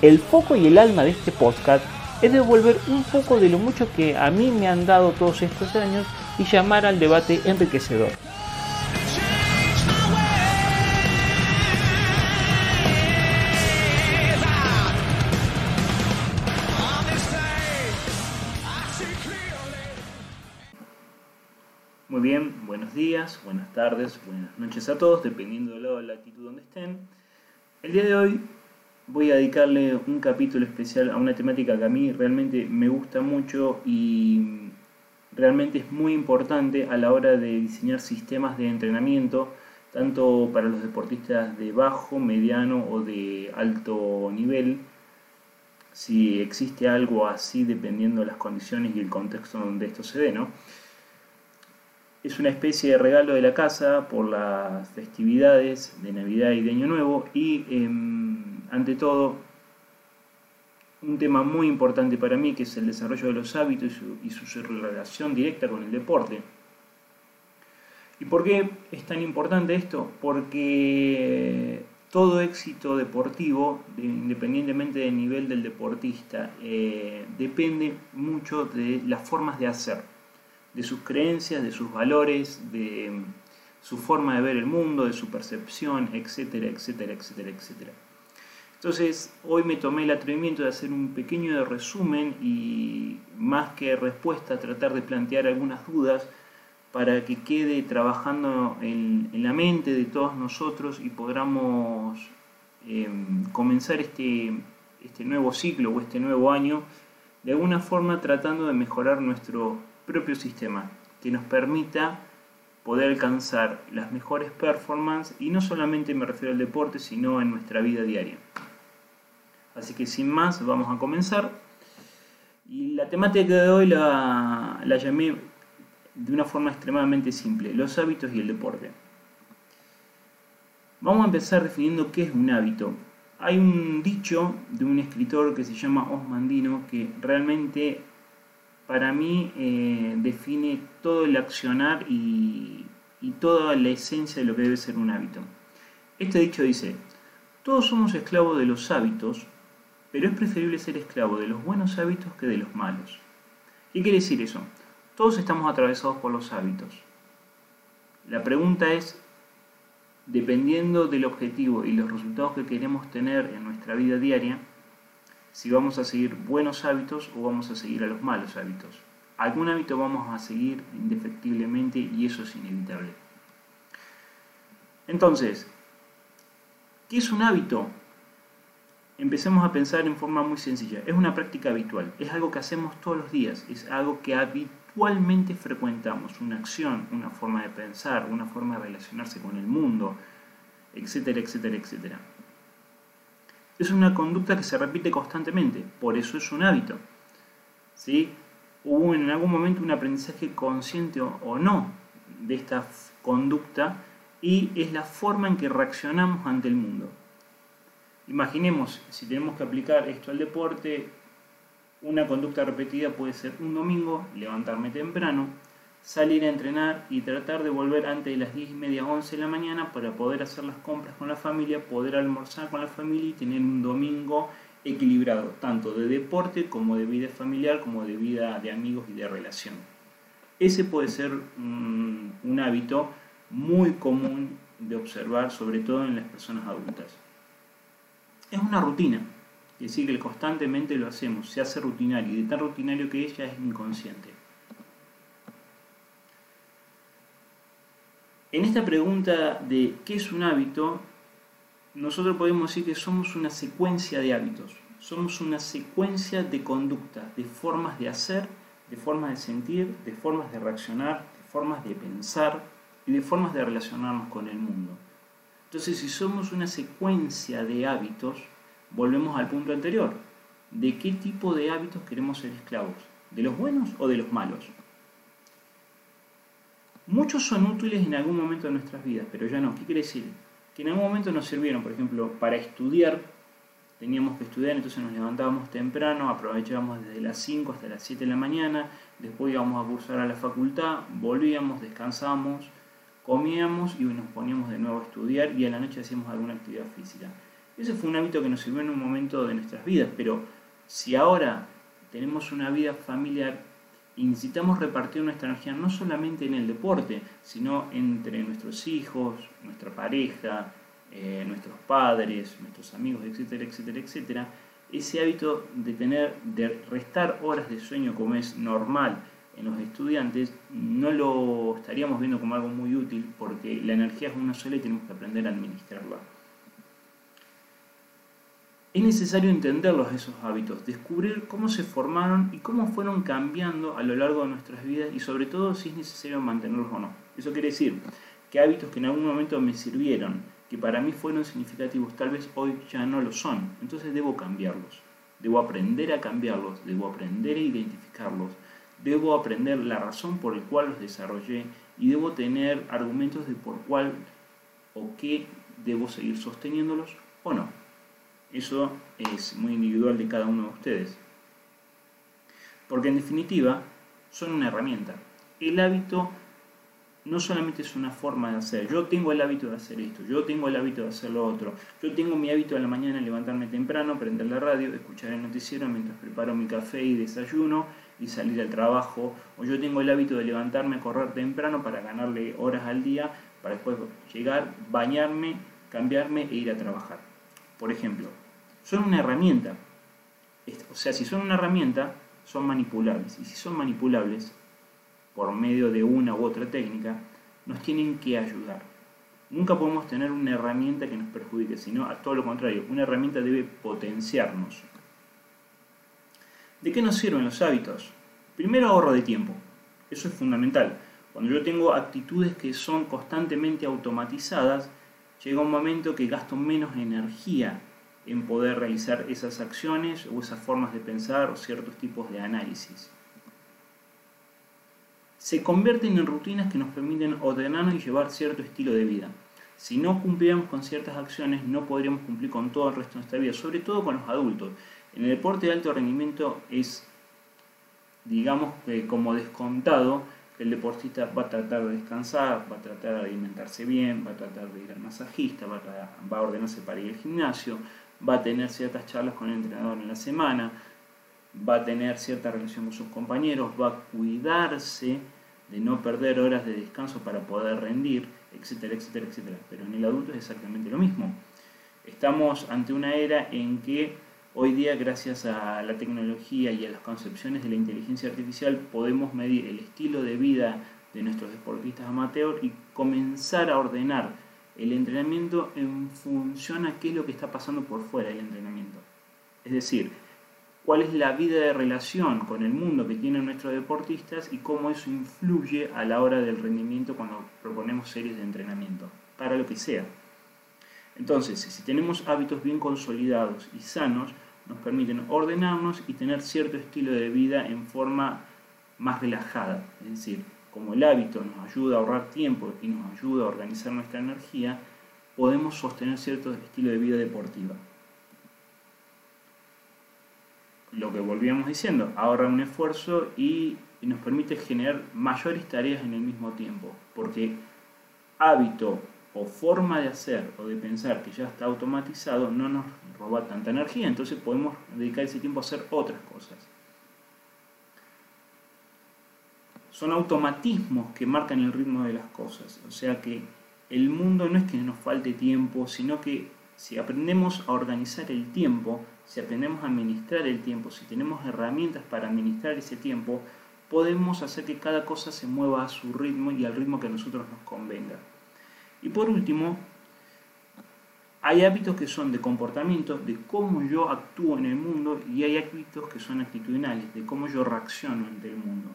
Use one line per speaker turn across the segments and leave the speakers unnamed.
El foco y el alma de este podcast es devolver un poco de lo mucho que a mí me han dado todos estos años y llamar al debate enriquecedor. Muy bien, buenos días, buenas tardes, buenas noches a todos, dependiendo de la actitud donde estén. El día de hoy voy a dedicarle un capítulo especial a una temática que a mí realmente me gusta mucho y realmente es muy importante a la hora de diseñar sistemas de entrenamiento, tanto para los deportistas de bajo, mediano o de alto nivel, si existe algo así dependiendo de las condiciones y el contexto donde esto se dé, ¿no? Es una especie de regalo de la casa por las festividades de Navidad y de Año Nuevo y em, ante todo, un tema muy importante para mí, que es el desarrollo de los hábitos y su, relación directa con el deporte. ¿Y por qué es tan importante esto? Porque todo éxito deportivo, independientemente del nivel del deportista, eh, depende mucho de las formas de hacer, de sus creencias, de sus valores, de su forma de ver el mundo, de su percepción, etcétera, etcétera, etcétera, etcétera. Entonces, hoy me tomé el atrevimiento de hacer un pequeño resumen y más que respuesta, tratar de plantear algunas dudas para que quede trabajando en, la mente de todos nosotros y podamos em, comenzar este, este nuevo ciclo o este nuevo año de alguna forma tratando de mejorar nuestro propio sistema, que nos permita poder alcanzar las mejores performances y no solamente me refiero al deporte, sino en nuestra vida diaria. Así que sin más, vamos a comenzar. Y la temática de hoy la, llamé de una forma extremadamente simple, los hábitos y el deporte. Vamos a empezar definiendo qué es un hábito. Hay un dicho de un escritor que se llama Osmandino que realmente para mí eh, define todo el accionar y toda la esencia de lo que debe ser un hábito. Este dicho dice, todos somos esclavos de los hábitos, pero es preferible ser esclavo de los buenos hábitos que de los malos. ¿Qué quiere decir eso? Todos estamos atravesados por los hábitos. La pregunta es, dependiendo del objetivo y los resultados que queremos tener en nuestra vida diaria, si vamos a seguir buenos hábitos o vamos a seguir a los malos hábitos. Algún hábito vamos a seguir indefectiblemente y eso es inevitable. Entonces, ¿qué es un hábito? Empecemos a pensar en forma muy sencilla. Es una práctica habitual, es algo que hacemos todos los días, es algo que habitualmente frecuentamos, una acción, una forma de pensar, una forma de relacionarse con el mundo, etcétera, etcétera, etcétera. Es una conducta que se repite constantemente, por eso es un hábito. ¿Sí? Hubo en algún momento un aprendizaje consciente o no de esta conducta y es la forma en que reaccionamos ante el mundo. Imaginemos, si tenemos que aplicar esto al deporte, una conducta repetida puede ser un domingo, levantarme temprano, salir a entrenar y tratar de volver antes de las 10 y media, 11 de la mañana para poder hacer las compras con la familia, poder almorzar con la familia y tener un domingo equilibrado, tanto de deporte como de vida familiar, como de vida de amigos y de relación. Ese puede ser un, un hábito muy común de observar, sobre todo en las personas adultas. Es una rutina, es decir, que constantemente lo hacemos, se hace rutinario y de tan rutinario que ella es inconsciente. En esta pregunta de qué es un hábito, nosotros podemos decir que somos una secuencia de hábitos, somos una secuencia de conducta, de formas de hacer, de formas de sentir, de formas de reaccionar, de formas de pensar y de formas de relacionarnos con el mundo. Entonces, si somos una secuencia de hábitos, volvemos al punto anterior. ¿De qué tipo de hábitos queremos ser esclavos? ¿De los buenos o de los malos? Muchos son útiles en algún momento de nuestras vidas, pero ya no. ¿Qué quiere decir? Que en algún momento nos sirvieron, por ejemplo, para estudiar. Teníamos que estudiar, entonces nos levantábamos temprano, aprovechábamos desde las 5 hasta las 7 de la mañana, después íbamos a cursar a la facultad, volvíamos, descansábamos, comíamos y nos poníamos de nuevo a estudiar y a la noche hacíamos alguna actividad física. Ese fue un hábito que nos sirvió en un momento de nuestras vidas, pero si ahora tenemos una vida familiar y necesitamos repartir nuestra energía no solamente en el deporte, sino entre nuestros hijos, nuestra pareja, eh, nuestros padres, nuestros amigos, etcétera, etcétera, etcétera, ese hábito de tener, de restar horas de sueño como es normal en los estudiantes, no lo estaríamos viendo como algo muy útil porque la energía es una sola y tenemos que aprender a administrarla. Es necesario entenderlos esos hábitos, descubrir cómo se formaron y cómo fueron cambiando a lo largo de nuestras vidas y sobre todo si es necesario mantenerlos o no. Eso quiere decir que hábitos que en algún momento me sirvieron, que para mí fueron significativos, tal vez hoy ya no lo son. Entonces debo cambiarlos. Debo aprender a cambiarlos, debo aprender a identificarlos, debo aprender la razón por la cual los desarrollé y debo tener argumentos de por cuál o qué debo seguir sosteniéndolos o no. Eso es muy individual de cada uno de ustedes. Porque en definitiva son una herramienta. El hábito no solamente es una forma de hacer. Yo tengo el hábito de hacer esto, yo tengo el hábito de hacer lo otro. Yo tengo mi hábito de la mañana levantarme temprano, prender la radio, escuchar el noticiero mientras preparo mi café y desayuno y salir al trabajo. O yo tengo el hábito de levantarme a correr temprano para ganarle horas al día, para después llegar, bañarme, cambiarme e ir a trabajar. Por ejemplo, son una herramienta. O sea, si son una herramienta, son manipulables. Y si son manipulables, por medio de una u otra técnica, nos tienen que ayudar. Nunca podemos tener una herramienta que nos perjudique, sino a todo lo contrario, una herramienta debe potenciarnos. ¿De qué nos sirven los hábitos? Primero ahorro de tiempo. Eso es fundamental. Cuando yo tengo actitudes que son constantemente automatizadas, llega un momento que gasto menos energía en poder realizar esas acciones o esas formas de pensar o ciertos tipos de análisis se convierten en rutinas que nos permiten ordenarnos y llevar cierto estilo de vida. Si no cumpliéramos con ciertas acciones, no podríamos cumplir con todo el resto de nuestra vida, sobre todo con los adultos. En el deporte de alto rendimiento es, digamos, como descontado, el deportista va a tratar de descansar, va a tratar de alimentarse bien, va a tratar de ir al masajista, va a, va a ordenarse para ir al gimnasio, va a tener ciertas charlas con el entrenador en la semana, va a tener cierta relación con sus compañeros, va a cuidarse de no perder horas de descanso para poder rendir, etcétera, etcétera, etcétera. Pero en el adulto es exactamente lo mismo. Estamos ante una era en que hoy día, gracias a la tecnología y a las concepciones de la inteligencia artificial, podemos medir el estilo de vida de nuestros deportistas amateur y comenzar a ordenar el entrenamiento en función a qué es lo que está pasando por fuera del entrenamiento. Es decir, cuál es la vida de relación con el mundo que tienen nuestros deportistas y cómo eso influye a la hora del rendimiento cuando proponemos series de entrenamiento, para lo que sea. Entonces, si tenemos hábitos bien consolidados y sanos, nos permiten ordenarnos y tener cierto estilo de vida en forma más relajada. Es decir, como el hábito nos ayuda a ahorrar tiempo y nos ayuda a organizar nuestra energía, podemos sostener cierto estilo de vida deportiva lo que volvíamos diciendo, ahorra un esfuerzo y, nos permite generar mayores tareas en el mismo tiempo, porque hábito o forma de hacer o de pensar que ya está automatizado no nos roba tanta energía, entonces podemos dedicar ese tiempo a hacer otras cosas. Son automatismos que marcan el ritmo de las cosas, o sea que el mundo no es que nos falte tiempo, sino que si aprendemos a organizar el tiempo, si aprendemos a administrar el tiempo, si tenemos herramientas para administrar ese tiempo, podemos hacer que cada cosa se mueva a su ritmo y al ritmo que a nosotros nos convenga. Y por último, hay hábitos que son de comportamiento, de cómo yo actúo en el mundo, y hay hábitos que son actitudinales, de cómo yo reacciono ante el mundo.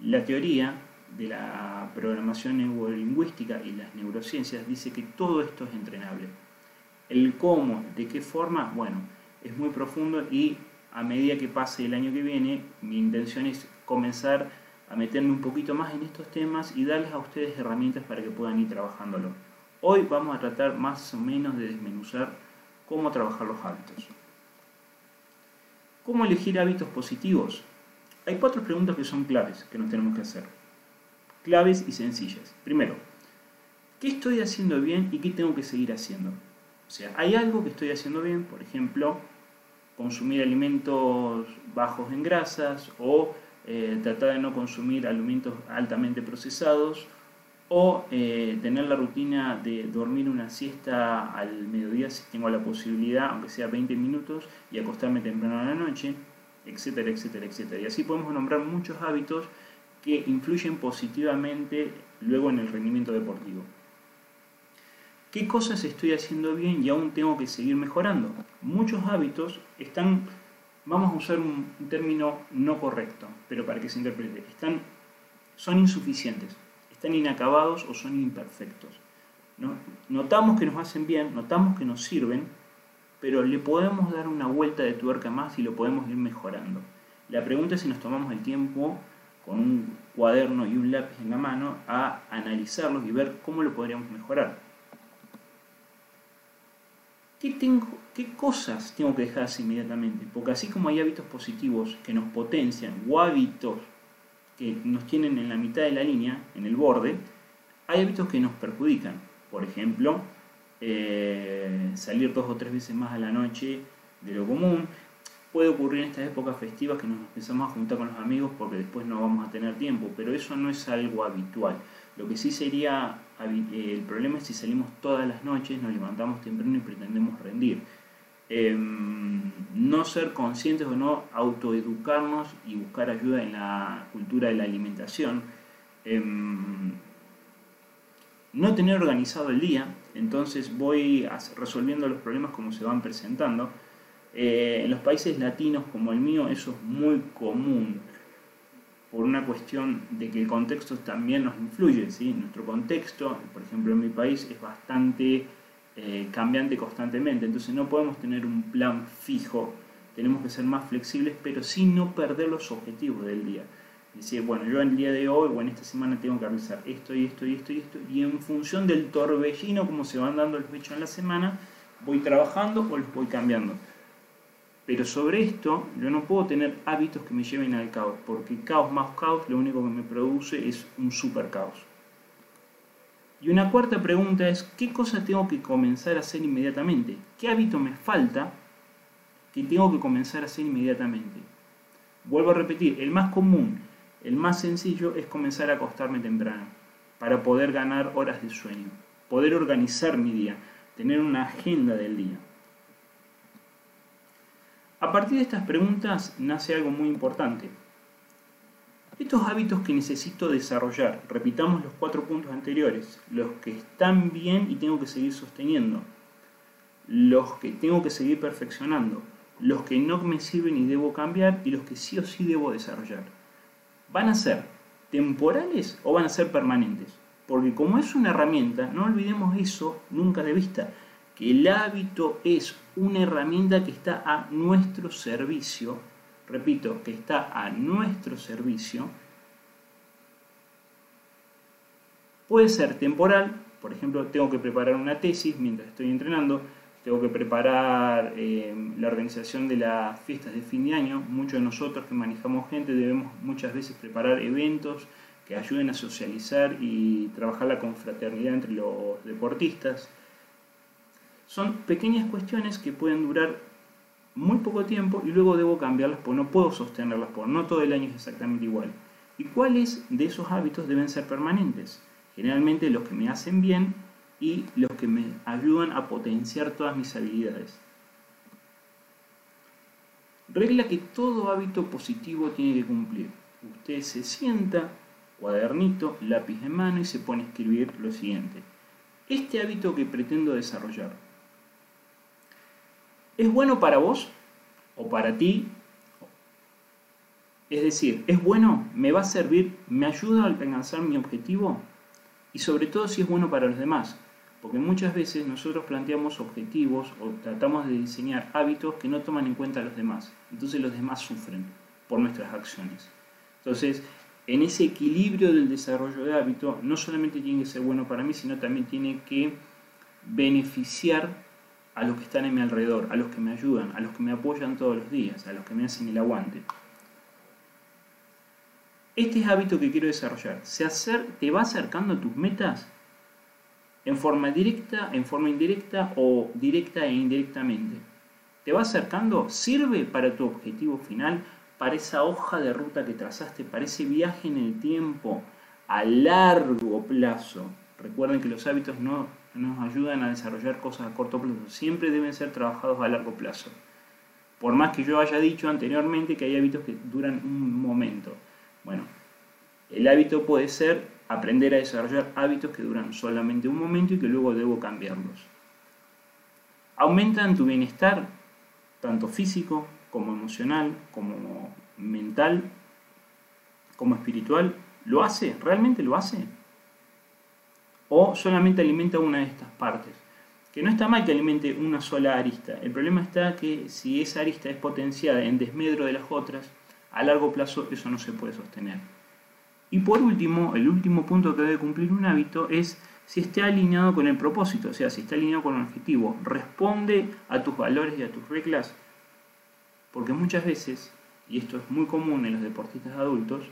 La teoría de la programación neurolingüística y las neurociencias dice que todo esto es entrenable El cómo, de qué forma, bueno, es muy profundo y a medida que pase el año que viene, mi intención es comenzar a meterme un poquito más en estos temas y darles a ustedes herramientas para que puedan ir trabajándolo. Hoy vamos a tratar más o menos de desmenuzar cómo trabajar los hábitos. ¿Cómo elegir hábitos positivos? Hay cuatro preguntas que son claves que nos tenemos que hacer. Claves y sencillas. Primero, ¿qué estoy haciendo bien y qué tengo que seguir haciendo? O sea, hay algo que estoy haciendo bien, por ejemplo, consumir alimentos bajos en grasas o eh, tratar de no consumir alimentos altamente procesados o eh, tener la rutina de dormir una siesta al mediodía si tengo la posibilidad, aunque sea 20 minutos, y acostarme temprano a la noche, etcétera, etcétera, etcétera. Y así podemos nombrar muchos hábitos que influyen positivamente luego en el rendimiento deportivo. ¿Qué cosas estoy haciendo bien y aún tengo que seguir mejorando? Muchos hábitos están, vamos a usar un término no correcto, pero para que se interprete, están, son insuficientes, están inacabados o son imperfectos. Notamos que nos hacen bien, notamos que nos sirven, pero le podemos dar una vuelta de tuerca más y lo podemos ir mejorando. La pregunta es si nos tomamos el tiempo con un cuaderno y un lápiz en la mano a analizarlos y ver cómo lo podríamos mejorar. ¿Qué, tengo, ¿Qué cosas tengo que dejar así inmediatamente? Porque así como hay hábitos positivos que nos potencian o hábitos que nos tienen en la mitad de la línea, en el borde, hay hábitos que nos perjudican. Por ejemplo, eh, salir dos o tres veces más a la noche de lo común. Puede ocurrir en estas épocas festivas que nos empezamos a juntar con los amigos porque después no vamos a tener tiempo, pero eso no es algo habitual. Lo que sí sería, eh, el problema es si salimos todas las noches, nos levantamos temprano y pretendemos rendir. Em, no ser conscientes o no autoeducarnos y buscar ayuda en la cultura de la alimentación. Em, no tener organizado el día, entonces voy resolviendo los problemas como se van presentando. Eh, en los países latinos como el mío eso es muy común por una cuestión de que el contexto también nos influye. ¿sí? Nuestro contexto, por ejemplo en mi país, es bastante eh, cambiante constantemente, entonces no podemos tener un plan fijo, tenemos que ser más flexibles, pero sin no perder los objetivos del día. Decir, bueno, yo en el día de hoy o en esta semana tengo que realizar esto y esto y esto y esto, y en función del torbellino, como se van dando los hechos en la semana, voy trabajando o los voy cambiando. Pero sobre esto yo no puedo tener hábitos que me lleven al caos, porque caos más caos lo único que me produce es un super caos. Y una cuarta pregunta es, ¿qué cosa tengo que comenzar a hacer inmediatamente? ¿Qué hábito me falta que tengo que comenzar a hacer inmediatamente? Vuelvo a repetir, el más común, el más sencillo es comenzar a acostarme temprano para poder ganar horas de sueño, poder organizar mi día, tener una agenda del día. A partir de estas preguntas nace algo muy importante. Estos hábitos que necesito desarrollar, repitamos los cuatro puntos anteriores, los que están bien y tengo que seguir sosteniendo, los que tengo que seguir perfeccionando, los que no me sirven y debo cambiar y los que sí o sí debo desarrollar. ¿Van a ser temporales o van a ser permanentes? Porque como es una herramienta, no olvidemos eso nunca de vista que el hábito es una herramienta que está a nuestro servicio, repito, que está a nuestro servicio, puede ser temporal, por ejemplo, tengo que preparar una tesis mientras estoy entrenando, tengo que preparar eh, la organización de las fiestas de fin de año, muchos de nosotros que manejamos gente debemos muchas veces preparar eventos que ayuden a socializar y trabajar la confraternidad entre los deportistas, son pequeñas cuestiones que pueden durar muy poco tiempo y luego debo cambiarlas porque no puedo sostenerlas porque no todo el año es exactamente igual. ¿Y cuáles de esos hábitos deben ser permanentes? Generalmente los que me hacen bien y los que me ayudan a potenciar todas mis habilidades. Regla que todo hábito positivo tiene que cumplir. Usted se sienta, cuadernito, lápiz en mano y se pone a escribir lo siguiente. Este hábito que pretendo desarrollar ¿Es bueno para vos o para ti? Es decir, ¿es bueno? ¿Me va a servir? ¿Me ayuda a alcanzar mi objetivo? Y sobre todo si es bueno para los demás. Porque muchas veces nosotros planteamos objetivos o tratamos de diseñar hábitos que no toman en cuenta a los demás. Entonces los demás sufren por nuestras acciones. Entonces, en ese equilibrio del desarrollo de hábitos, no solamente tiene que ser bueno para mí, sino también tiene que beneficiar a los que están en mi alrededor, a los que me ayudan, a los que me apoyan todos los días, a los que me hacen el aguante. Este es hábito que quiero desarrollar. ¿Se ¿Te va acercando a tus metas? ¿En forma directa, en forma indirecta o directa e indirectamente? ¿Te va acercando? ¿Sirve para tu objetivo final? ¿Para esa hoja de ruta que trazaste? ¿Para ese viaje en el tiempo a largo plazo? Recuerden que los hábitos no nos ayudan a desarrollar cosas a corto plazo. Siempre deben ser trabajados a largo plazo. Por más que yo haya dicho anteriormente que hay hábitos que duran un momento. Bueno, el hábito puede ser aprender a desarrollar hábitos que duran solamente un momento y que luego debo cambiarlos. Aumentan tu bienestar, tanto físico como emocional, como mental, como espiritual. ¿Lo hace? ¿Realmente lo hace? ¿O solamente alimenta una de estas partes? Que no está mal que alimente una sola arista. El problema está que si esa arista es potenciada en desmedro de las otras, a largo plazo eso no se puede sostener. Y por último, el último punto que debe cumplir un hábito es si está alineado con el propósito, o sea, si está alineado con el objetivo, responde a tus valores y a tus reglas. Porque muchas veces, y esto es muy común en los deportistas adultos,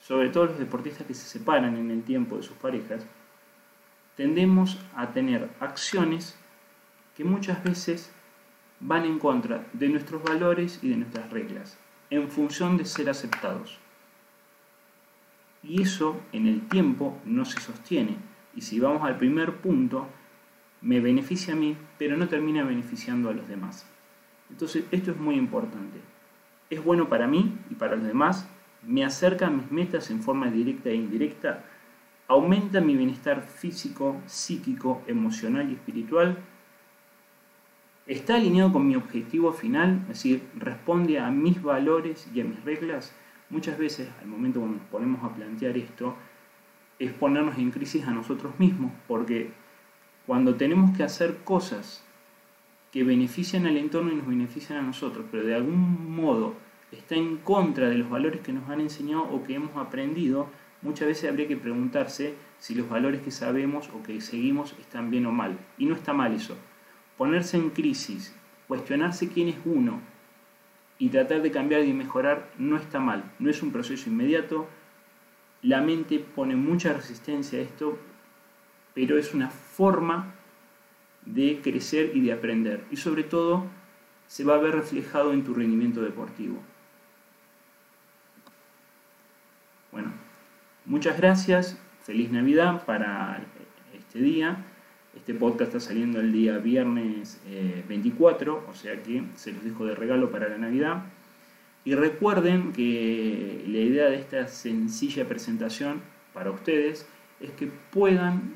sobre todo los deportistas que se separan en el tiempo de sus parejas, tendemos a tener acciones que muchas veces van en contra de nuestros valores y de nuestras reglas en función de ser aceptados. Y eso en el tiempo no se sostiene. Y si vamos al primer punto, me beneficia a mí, pero no termina beneficiando a los demás. Entonces, esto es muy importante. Es bueno para mí y para los demás, me acerca a mis metas en forma directa e indirecta, aumenta mi bienestar físico, psíquico, emocional y espiritual, está alineado con mi objetivo final, es decir, responde a mis valores y a mis reglas, muchas veces al momento cuando nos ponemos a plantear esto, es ponernos en crisis a nosotros mismos, porque cuando tenemos que hacer cosas que benefician al entorno y nos benefician a nosotros, pero de algún modo está en contra de los valores que nos han enseñado o que hemos aprendido, muchas veces habría que preguntarse si los valores que sabemos o que seguimos están bien o mal. Y no está mal eso ponerse en crisis, cuestionarse quién es uno y tratar de cambiar y mejorar no está mal, no es un proceso inmediato. La mente pone mucha resistencia a esto, pero es una forma de crecer y de aprender. Y sobre todo se va a ver reflejado en tu rendimiento deportivo. Bueno, muchas gracias, feliz Navidad para este día este podcast está saliendo el día viernes 24, eh, o sea que se los dejo de regalo para la Navidad. Y recuerden que la idea de esta sencilla presentación para ustedes es que puedan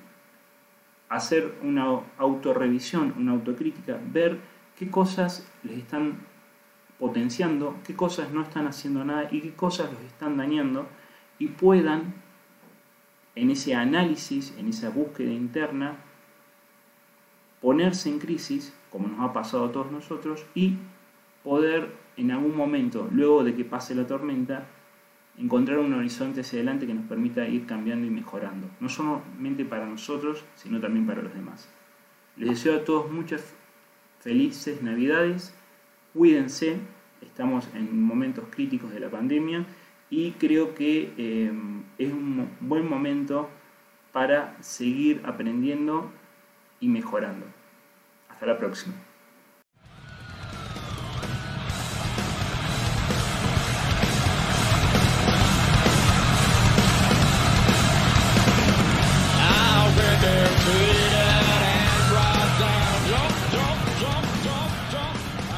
hacer una autorrevisión, una autocrítica, ver qué cosas les están potenciando, qué cosas no están haciendo nada y qué cosas los están dañando y puedan en ese análisis, en esa búsqueda interna, ponerse en crisis, como nos ha pasado a todos nosotros, y poder en algún momento, luego de que pase la tormenta, encontrar un horizonte hacia adelante que nos permita ir cambiando y mejorando, no solamente para nosotros, sino también para los demás. Les deseo a todos muchas felices navidades, cuídense, estamos en momentos críticos de la pandemia y creo que eh, es un buen momento para seguir aprendiendo y mejorando. Hasta la próxima.